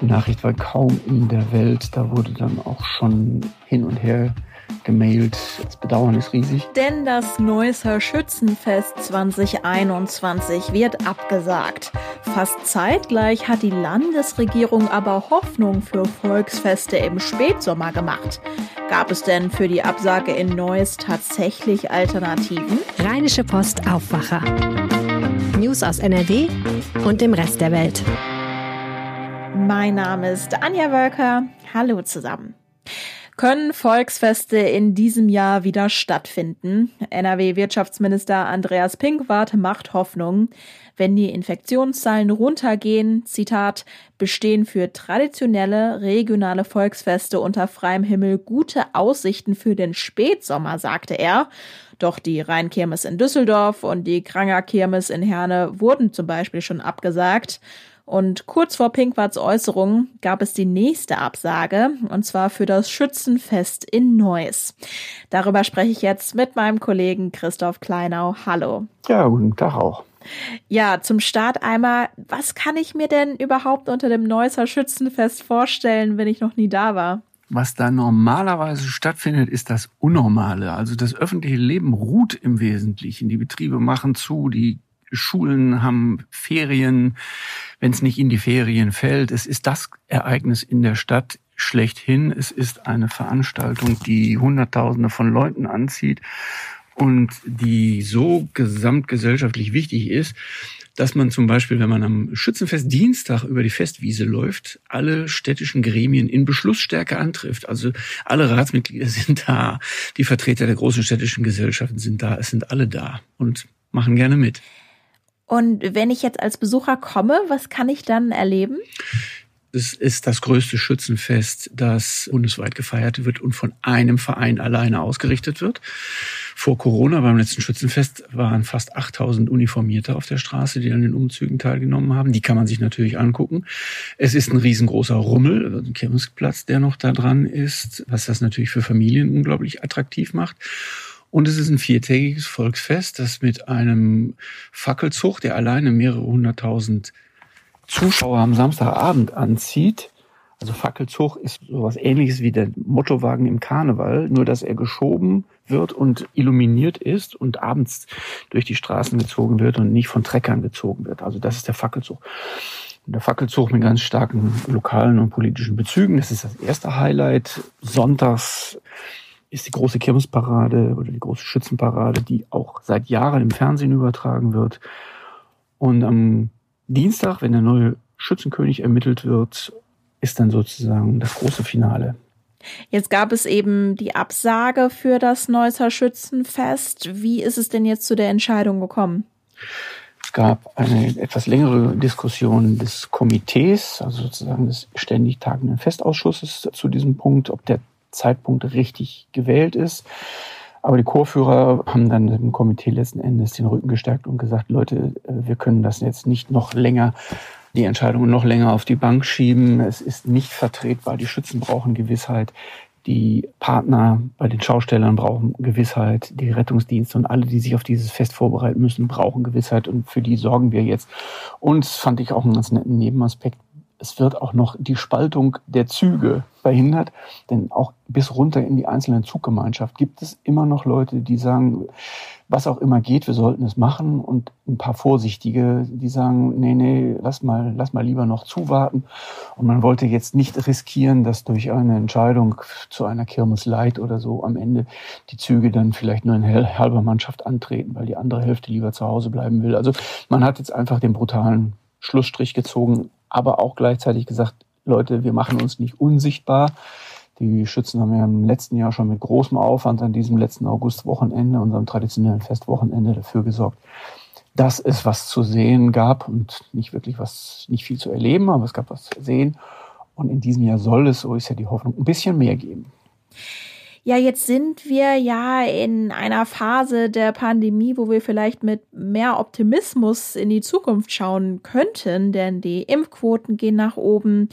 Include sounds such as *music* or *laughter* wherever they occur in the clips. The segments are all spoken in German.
Die Nachricht war kaum in der Welt. Da wurde dann auch schon hin und her gemailt. Das Bedauern ist riesig. Denn das Neusser Schützenfest 2021 wird abgesagt. Fast zeitgleich hat die Landesregierung aber Hoffnung für Volksfeste im Spätsommer gemacht. Gab es denn für die Absage in Neuss tatsächlich Alternativen? Rheinische Post Aufwacher. News aus NRW und dem Rest der Welt. Mein Name ist Anja Wölker. Hallo zusammen. Können Volksfeste in diesem Jahr wieder stattfinden? NRW-Wirtschaftsminister Andreas Pinkwart macht Hoffnung. Wenn die Infektionszahlen runtergehen, Zitat, bestehen für traditionelle regionale Volksfeste unter freiem Himmel gute Aussichten für den Spätsommer, sagte er. Doch die Rheinkirmes in Düsseldorf und die Kranger Kirmes in Herne wurden zum Beispiel schon abgesagt. Und kurz vor Pinkwarts Äußerung gab es die nächste Absage, und zwar für das Schützenfest in Neuss. Darüber spreche ich jetzt mit meinem Kollegen Christoph Kleinau. Hallo. Ja, guten Tag auch. Ja, zum Start einmal, was kann ich mir denn überhaupt unter dem Neusser Schützenfest vorstellen, wenn ich noch nie da war? Was da normalerweise stattfindet, ist das Unnormale. Also das öffentliche Leben ruht im Wesentlichen. Die Betriebe machen zu, die Schulen haben Ferien, wenn es nicht in die Ferien fällt. Es ist das Ereignis in der Stadt schlechthin. Es ist eine Veranstaltung, die Hunderttausende von Leuten anzieht und die so gesamtgesellschaftlich wichtig ist, dass man zum Beispiel, wenn man am Schützenfest Dienstag über die Festwiese läuft, alle städtischen Gremien in Beschlussstärke antrifft. Also alle Ratsmitglieder *laughs* sind da, die Vertreter der großen städtischen Gesellschaften sind da, es sind alle da und machen gerne mit. Und wenn ich jetzt als Besucher komme, was kann ich dann erleben? Es ist das größte Schützenfest, das bundesweit gefeiert wird und von einem Verein alleine ausgerichtet wird. Vor Corona beim letzten Schützenfest waren fast 8000 Uniformierte auf der Straße, die an den Umzügen teilgenommen haben. Die kann man sich natürlich angucken. Es ist ein riesengroßer Rummel, also ein Kirmesplatz, der noch da dran ist, was das natürlich für Familien unglaublich attraktiv macht. Und es ist ein viertägiges Volksfest, das mit einem Fackelzug, der alleine mehrere hunderttausend Zuschauer am Samstagabend anzieht. Also Fackelzug ist sowas ähnliches wie der Mottowagen im Karneval, nur dass er geschoben wird und illuminiert ist und abends durch die Straßen gezogen wird und nicht von Treckern gezogen wird. Also das ist der Fackelzug. Der Fackelzug mit ganz starken lokalen und politischen Bezügen. Das ist das erste Highlight. Sonntags ist die große Kirmesparade oder die große Schützenparade, die auch seit Jahren im Fernsehen übertragen wird. Und am Dienstag, wenn der neue Schützenkönig ermittelt wird, ist dann sozusagen das große Finale. Jetzt gab es eben die Absage für das Neusser Schützenfest. Wie ist es denn jetzt zu der Entscheidung gekommen? Es gab eine etwas längere Diskussion des Komitees, also sozusagen des ständig tagenden Festausschusses zu diesem Punkt, ob der Zeitpunkt richtig gewählt ist. Aber die Chorführer haben dann dem Komitee letzten Endes den Rücken gestärkt und gesagt, Leute, äh, wir können das jetzt nicht noch länger, die Entscheidungen noch länger auf die Bank schieben. Es ist nicht vertretbar. Die Schützen brauchen Gewissheit. Die Partner bei den Schaustellern brauchen Gewissheit. Die Rettungsdienste und alle, die sich auf dieses Fest vorbereiten müssen, brauchen Gewissheit. Und für die sorgen wir jetzt. Und fand ich auch einen ganz netten Nebenaspekt es wird auch noch die Spaltung der Züge verhindert, denn auch bis runter in die einzelnen Zuggemeinschaft gibt es immer noch Leute, die sagen, was auch immer geht, wir sollten es machen und ein paar Vorsichtige, die sagen, nee, nee, lass mal, lass mal lieber noch zuwarten. Und man wollte jetzt nicht riskieren, dass durch eine Entscheidung zu einer Kirmes Light oder so am Ende die Züge dann vielleicht nur in halber Mannschaft antreten, weil die andere Hälfte lieber zu Hause bleiben will. Also man hat jetzt einfach den brutalen Schlussstrich gezogen, aber auch gleichzeitig gesagt, Leute, wir machen uns nicht unsichtbar. Die Schützen haben ja im letzten Jahr schon mit großem Aufwand an diesem letzten Augustwochenende, unserem traditionellen Festwochenende, dafür gesorgt, dass es was zu sehen gab und nicht wirklich was, nicht viel zu erleben, aber es gab was zu sehen. Und in diesem Jahr soll es, so ist ja die Hoffnung, ein bisschen mehr geben. Ja, jetzt sind wir ja in einer Phase der Pandemie, wo wir vielleicht mit mehr Optimismus in die Zukunft schauen könnten, denn die Impfquoten gehen nach oben.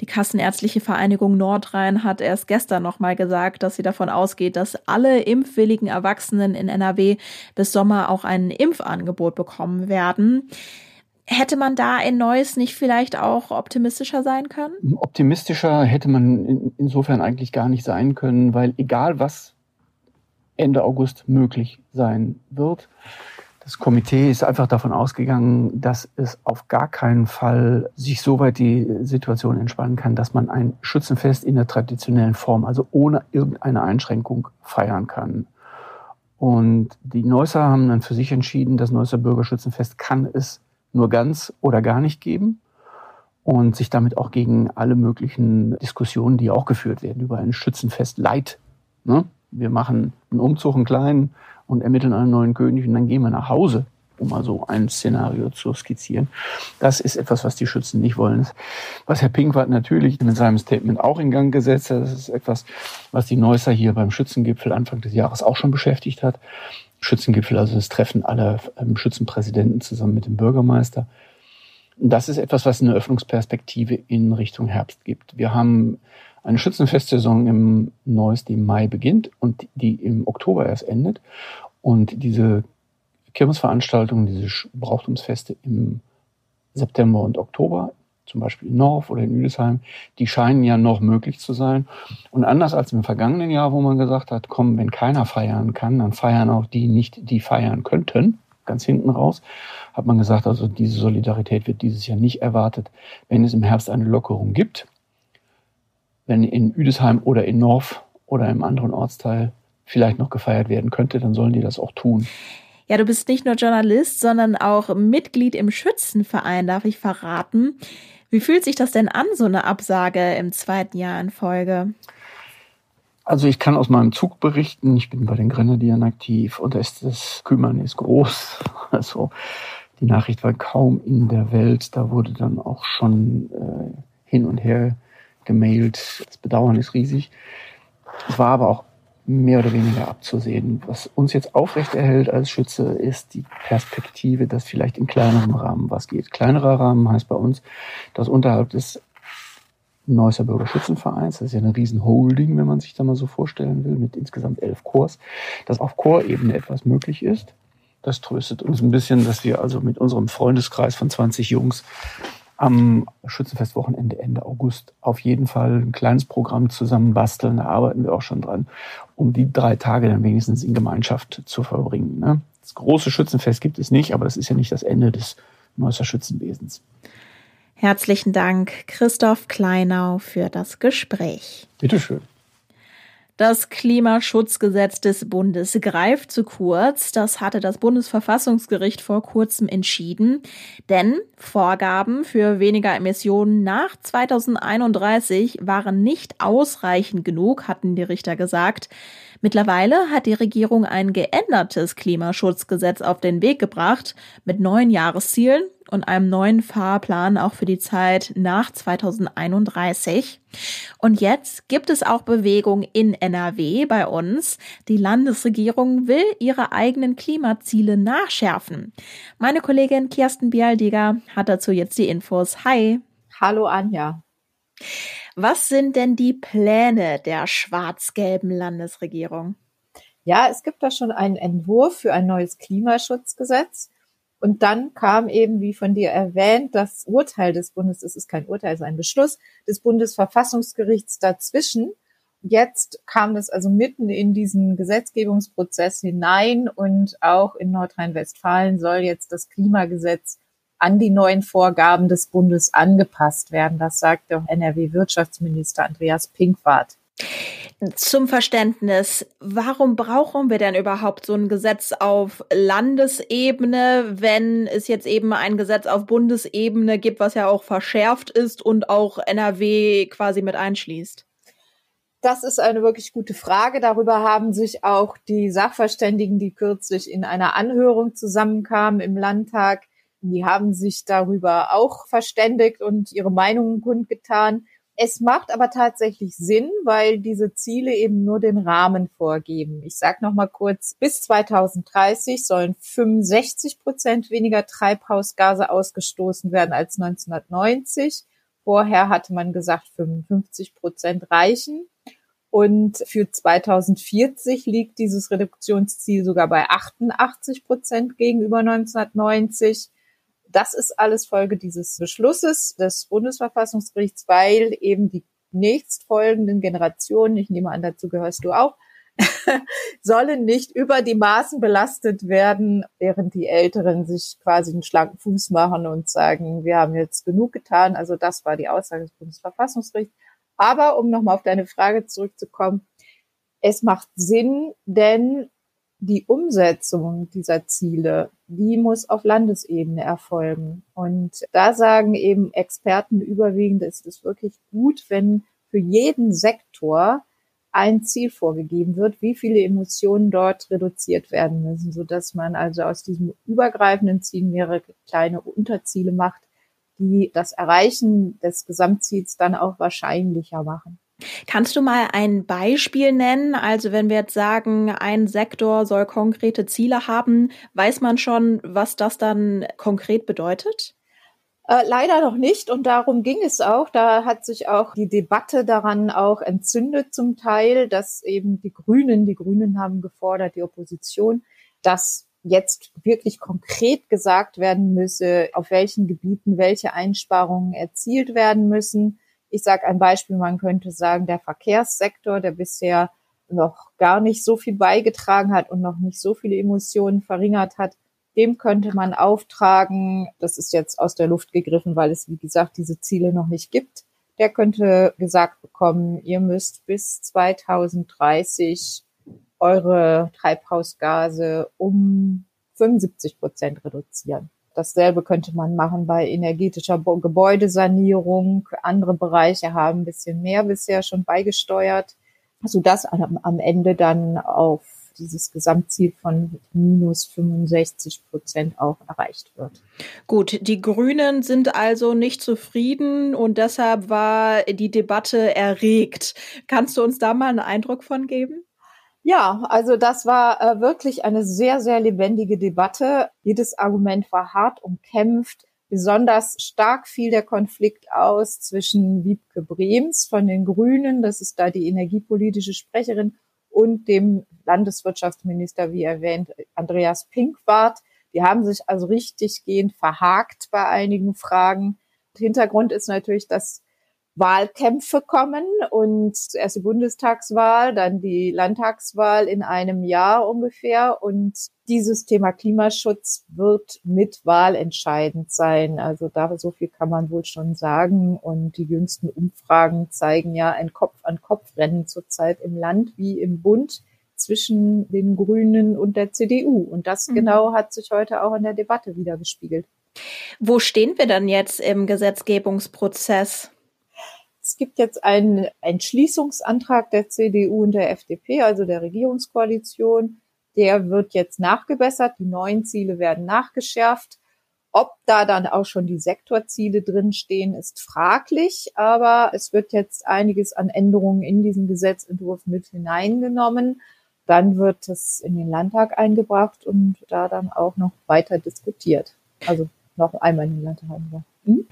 Die Kassenärztliche Vereinigung Nordrhein hat erst gestern nochmal gesagt, dass sie davon ausgeht, dass alle impfwilligen Erwachsenen in NRW bis Sommer auch ein Impfangebot bekommen werden. Hätte man da in Neuss nicht vielleicht auch optimistischer sein können? Optimistischer hätte man in, insofern eigentlich gar nicht sein können, weil egal was Ende August möglich sein wird, das Komitee ist einfach davon ausgegangen, dass es auf gar keinen Fall sich so weit die Situation entspannen kann, dass man ein Schützenfest in der traditionellen Form, also ohne irgendeine Einschränkung feiern kann. Und die Neusser haben dann für sich entschieden, das Neusser Bürgerschützenfest kann es nur ganz oder gar nicht geben und sich damit auch gegen alle möglichen Diskussionen, die auch geführt werden über ein Schützenfest Leid. Ne? Wir machen einen Umzug, einen kleinen, und ermitteln einen neuen König und dann gehen wir nach Hause, um mal so ein Szenario zu skizzieren. Das ist etwas, was die Schützen nicht wollen. Was Herr Pinkwart natürlich mit seinem Statement auch in Gang gesetzt hat, das ist etwas, was die Neusser hier beim Schützengipfel Anfang des Jahres auch schon beschäftigt hat. Schützengipfel, also das Treffen aller ähm, Schützenpräsidenten zusammen mit dem Bürgermeister. Das ist etwas, was eine Öffnungsperspektive in Richtung Herbst gibt. Wir haben eine Schützenfestsaison im Neues, die im Mai beginnt und die im Oktober erst endet. Und diese Kirmesveranstaltungen, diese Brauchtumsfeste im September und Oktober, zum Beispiel in Norf oder in Üdesheim, die scheinen ja noch möglich zu sein. Und anders als im vergangenen Jahr, wo man gesagt hat, komm, wenn keiner feiern kann, dann feiern auch die nicht, die feiern könnten, ganz hinten raus, hat man gesagt, also diese Solidarität wird dieses Jahr nicht erwartet. Wenn es im Herbst eine Lockerung gibt, wenn in Üdesheim oder in Norf oder im anderen Ortsteil vielleicht noch gefeiert werden könnte, dann sollen die das auch tun. Ja, du bist nicht nur Journalist, sondern auch Mitglied im Schützenverein, darf ich verraten. Wie fühlt sich das denn an, so eine Absage im zweiten Jahr in Folge? Also ich kann aus meinem Zug berichten, ich bin bei den Grenadieren aktiv und da ist das Kümmern ist groß. *laughs* Also die Nachricht war kaum in der Welt, da wurde dann auch schon äh, hin und her gemailt. Das Bedauern ist riesig. Es war aber auch mehr oder weniger abzusehen. Was uns jetzt aufrechterhält als Schütze, ist die Perspektive, dass vielleicht in kleinerem Rahmen was geht. Kleinerer Rahmen heißt bei uns, dass unterhalb des Neusser Bürgerschützenvereins, das ist ja eine riesen Holding, wenn man sich da mal so vorstellen will, mit insgesamt elf Chors, dass auf Chorebene etwas möglich ist. Das tröstet uns ein bisschen, dass wir also mit unserem Freundeskreis von 20 Jungs am Schützenfestwochenende Ende August auf jeden Fall ein kleines Programm zusammen basteln. Da arbeiten wir auch schon dran, um die drei Tage dann wenigstens in Gemeinschaft zu verbringen. Ne? Das große Schützenfest gibt es nicht, aber das ist ja nicht das Ende des Neusser Schützenwesens. Herzlichen Dank, Christoph Kleinau, für das Gespräch. Bitteschön. Das Klimaschutzgesetz des Bundes greift zu kurz. Das hatte das Bundesverfassungsgericht vor kurzem entschieden. Denn Vorgaben für weniger Emissionen nach 2031 waren nicht ausreichend genug, hatten die Richter gesagt. Mittlerweile hat die Regierung ein geändertes Klimaschutzgesetz auf den Weg gebracht mit neuen Jahreszielen und einem neuen Fahrplan auch für die Zeit nach 2031. Und jetzt gibt es auch Bewegung in NRW bei uns. Die Landesregierung will ihre eigenen Klimaziele nachschärfen. Meine Kollegin Kirsten Bialdiger hat dazu jetzt die Infos. Hi. Hallo Anja. Was sind denn die Pläne der schwarz-gelben Landesregierung? Ja, es gibt da schon einen Entwurf für ein neues Klimaschutzgesetz. Und dann kam eben, wie von dir erwähnt, das Urteil des Bundes, es ist kein Urteil, es ist ein Beschluss des Bundesverfassungsgerichts dazwischen. Jetzt kam das also mitten in diesen Gesetzgebungsprozess hinein und auch in Nordrhein-Westfalen soll jetzt das Klimagesetz an die neuen Vorgaben des Bundes angepasst werden. Das sagte NRW-Wirtschaftsminister Andreas Pinkwart. Zum Verständnis, warum brauchen wir denn überhaupt so ein Gesetz auf Landesebene, wenn es jetzt eben ein Gesetz auf Bundesebene gibt, was ja auch verschärft ist und auch NRW quasi mit einschließt? Das ist eine wirklich gute Frage. Darüber haben sich auch die Sachverständigen, die kürzlich in einer Anhörung zusammenkamen im Landtag, die haben sich darüber auch verständigt und ihre Meinungen kundgetan. Es macht aber tatsächlich Sinn, weil diese Ziele eben nur den Rahmen vorgeben. Ich sage noch mal kurz: Bis 2030 sollen 65 Prozent weniger Treibhausgase ausgestoßen werden als 1990. Vorher hatte man gesagt, 55 Prozent reichen. Und für 2040 liegt dieses Reduktionsziel sogar bei 88 Prozent gegenüber 1990. Das ist alles Folge dieses Beschlusses des Bundesverfassungsgerichts, weil eben die nächstfolgenden Generationen, ich nehme an, dazu gehörst du auch, *laughs* sollen nicht über die Maßen belastet werden, während die Älteren sich quasi einen schlanken Fuß machen und sagen, wir haben jetzt genug getan. Also das war die Aussage des Bundesverfassungsgerichts. Aber um nochmal auf deine Frage zurückzukommen, es macht Sinn, denn die Umsetzung dieser Ziele, die muss auf Landesebene erfolgen. Und da sagen eben Experten überwiegend, ist es wirklich gut, wenn für jeden Sektor ein Ziel vorgegeben wird, wie viele Emotionen dort reduziert werden müssen, so dass man also aus diesem übergreifenden Ziel mehrere kleine Unterziele macht, die das Erreichen des Gesamtziels dann auch wahrscheinlicher machen. Kannst du mal ein Beispiel nennen? Also wenn wir jetzt sagen, ein Sektor soll konkrete Ziele haben, weiß man schon, was das dann konkret bedeutet? Äh, leider noch nicht und darum ging es auch. Da hat sich auch die Debatte daran auch entzündet zum Teil, dass eben die Grünen, die Grünen haben gefordert, die Opposition, dass jetzt wirklich konkret gesagt werden müsse, auf welchen Gebieten welche Einsparungen erzielt werden müssen. Ich sage ein Beispiel, man könnte sagen, der Verkehrssektor, der bisher noch gar nicht so viel beigetragen hat und noch nicht so viele Emotionen verringert hat, dem könnte man auftragen, das ist jetzt aus der Luft gegriffen, weil es, wie gesagt, diese Ziele noch nicht gibt. Der könnte gesagt bekommen, ihr müsst bis 2030 eure Treibhausgase um 75 Prozent reduzieren. Dasselbe könnte man machen bei energetischer Gebäudesanierung. Andere Bereiche haben ein bisschen mehr bisher schon beigesteuert, sodass am Ende dann auf dieses Gesamtziel von minus 65 Prozent auch erreicht wird. Gut, die Grünen sind also nicht zufrieden und deshalb war die Debatte erregt. Kannst du uns da mal einen Eindruck von geben? Ja, also das war äh, wirklich eine sehr, sehr lebendige Debatte. Jedes Argument war hart umkämpft. Besonders stark fiel der Konflikt aus zwischen Wiebke Brems von den Grünen, das ist da die energiepolitische Sprecherin, und dem Landeswirtschaftsminister, wie erwähnt, Andreas Pinkwart. Die haben sich also richtig gehend verhakt bei einigen Fragen. Hintergrund ist natürlich, dass Wahlkämpfe kommen und erst die Bundestagswahl, dann die Landtagswahl in einem Jahr ungefähr. Und dieses Thema Klimaschutz wird mit Wahl entscheidend sein. Also da so viel kann man wohl schon sagen. Und die jüngsten Umfragen zeigen ja ein Kopf-an-Kopf-Rennen zurzeit im Land wie im Bund zwischen den Grünen und der CDU. Und das mhm. genau hat sich heute auch in der Debatte wieder gespiegelt. Wo stehen wir dann jetzt im Gesetzgebungsprozess? Es gibt jetzt einen Entschließungsantrag der CDU und der FDP, also der Regierungskoalition. Der wird jetzt nachgebessert. Die neuen Ziele werden nachgeschärft. Ob da dann auch schon die Sektorziele drinstehen, ist fraglich, aber es wird jetzt einiges an Änderungen in diesen Gesetzentwurf mit hineingenommen. Dann wird es in den Landtag eingebracht und da dann auch noch weiter diskutiert. Also noch einmal in den Landtag eingebracht. Hm?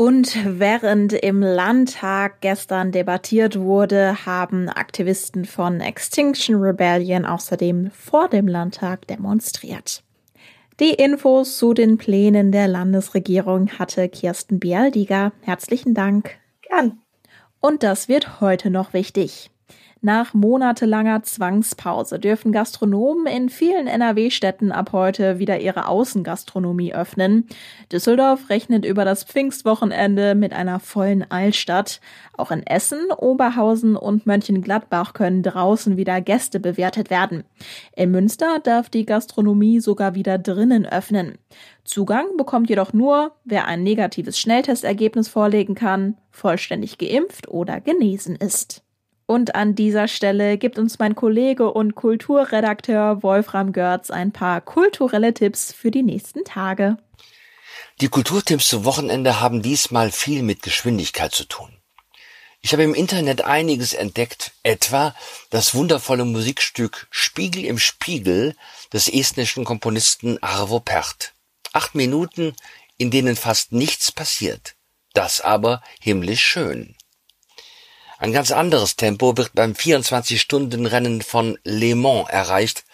Und während im Landtag gestern debattiert wurde, haben Aktivisten von Extinction Rebellion außerdem vor dem Landtag demonstriert. Die Infos zu den Plänen der Landesregierung hatte Kirsten Bialdiger. Herzlichen Dank. Gern. Und das wird heute noch wichtig. Nach monatelanger Zwangspause dürfen Gastronomen in vielen NRW-Städten ab heute wieder ihre Außengastronomie öffnen. Düsseldorf rechnet über das Pfingstwochenende mit einer vollen Altstadt. Auch in Essen, Oberhausen und Mönchengladbach können draußen wieder Gäste bewertet werden. In Münster darf die Gastronomie sogar wieder drinnen öffnen. Zugang bekommt jedoch nur, wer ein negatives Schnelltestergebnis vorlegen kann, vollständig geimpft oder genesen ist. Und an dieser Stelle gibt uns mein Kollege und Kulturredakteur Wolfram Görz ein paar kulturelle Tipps für die nächsten Tage. Die Kulturtipps zum Wochenende haben diesmal viel mit Geschwindigkeit zu tun. Ich habe im Internet einiges entdeckt, etwa das wundervolle Musikstück Spiegel im Spiegel des estnischen Komponisten Arvo Pärt. Acht Minuten, in denen fast nichts passiert. Das aber himmlisch schön. Ein ganz anderes Tempo wird beim 24-Stunden-Rennen von Le Mans erreicht,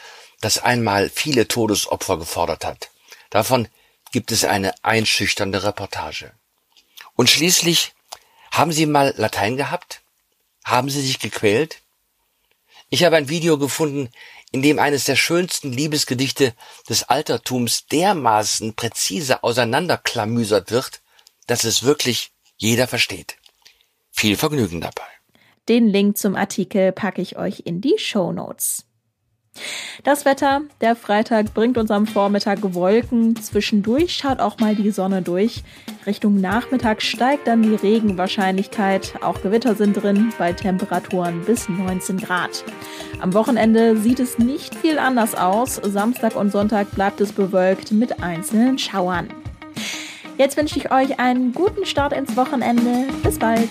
das einmal viele Todesopfer gefordert hat. Davon gibt es eine einschüchternde Reportage. Und schließlich, haben Sie mal Latein gehabt? Haben Sie sich gequält? Ich habe ein Video gefunden, in dem eines der schönsten Liebesgedichte des Altertums dermaßen präzise auseinanderklamüsert wird, dass es wirklich jeder versteht. Viel Vergnügen dabei. Den Link zum Artikel packe ich euch in die Show Notes. Das Wetter, der Freitag bringt uns am Vormittag Wolken, zwischendurch schaut auch mal die Sonne durch. Richtung Nachmittag steigt dann die Regenwahrscheinlichkeit, auch Gewitter sind drin bei Temperaturen bis 19 Grad. Am Wochenende sieht es nicht viel anders aus, Samstag und Sonntag bleibt es bewölkt mit einzelnen Schauern. Jetzt wünsche ich euch einen guten Start ins Wochenende. Bis bald.